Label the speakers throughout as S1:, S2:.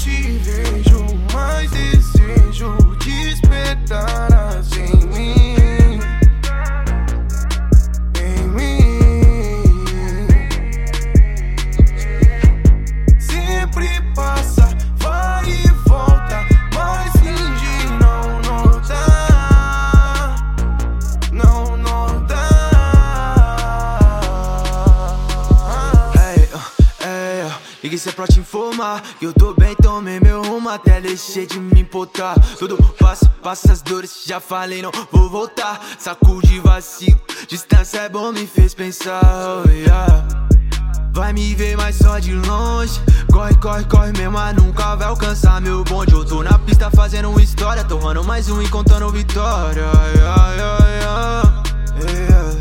S1: achieve. Isso é pra te informar que eu tô bem, tomei meu rumo até deixei de me importar. Tudo passa, passa as dores, já falei, não vou voltar. Sacude vacilo, distância é bom, me fez pensar. Oh, yeah. Vai me ver, mas só de longe. Corre, corre, corre mesmo, mas nunca vai alcançar meu bonde. Eu tô na pista fazendo história, torrando mais um e contando vitória. Yeah, yeah. Yeah, yeah.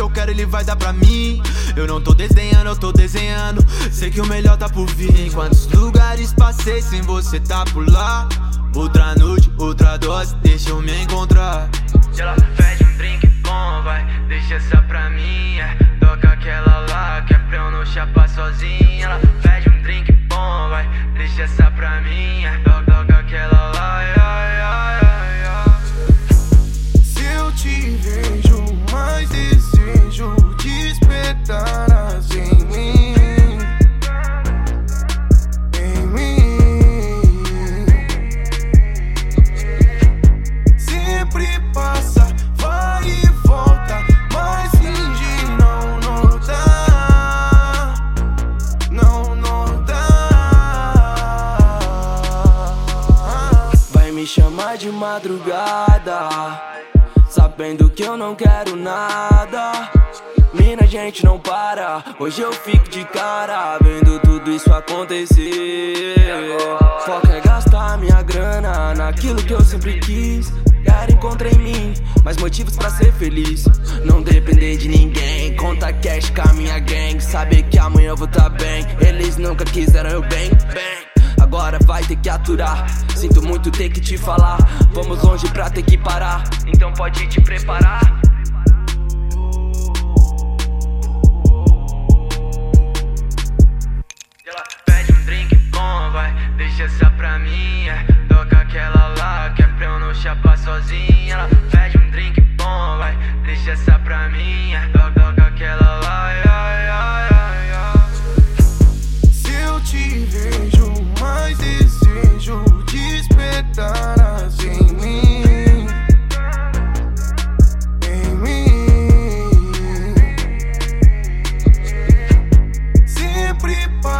S1: Que eu quero ele vai dar pra mim. Eu não tô desenhando, eu tô desenhando. Sei que o melhor tá por vir. Quantos lugares passei sem você tá por lá? Outra noite, outra dose, deixa eu me encontrar.
S2: Se ela pede um drink bom, vai, deixa essa pra mim. É. Toca aquela lá, que é pra eu não chapar sozinha. Ela
S3: me chamar de madrugada. Sabendo que eu não quero nada. Mina, gente não para. Hoje eu fico de cara, vendo tudo isso acontecer. Foca é gastar minha grana naquilo que eu sempre quis. Quero encontrar em mim mais motivos pra ser feliz. Não depender de ninguém. Conta cash com a minha gang. Saber que amanhã eu vou tá bem. Eles nunca quiseram eu bem, bem. Agora vai ter que aturar. Sinto muito ter que te falar. Vamos longe pra ter que parar. Então pode te preparar.
S2: sempre.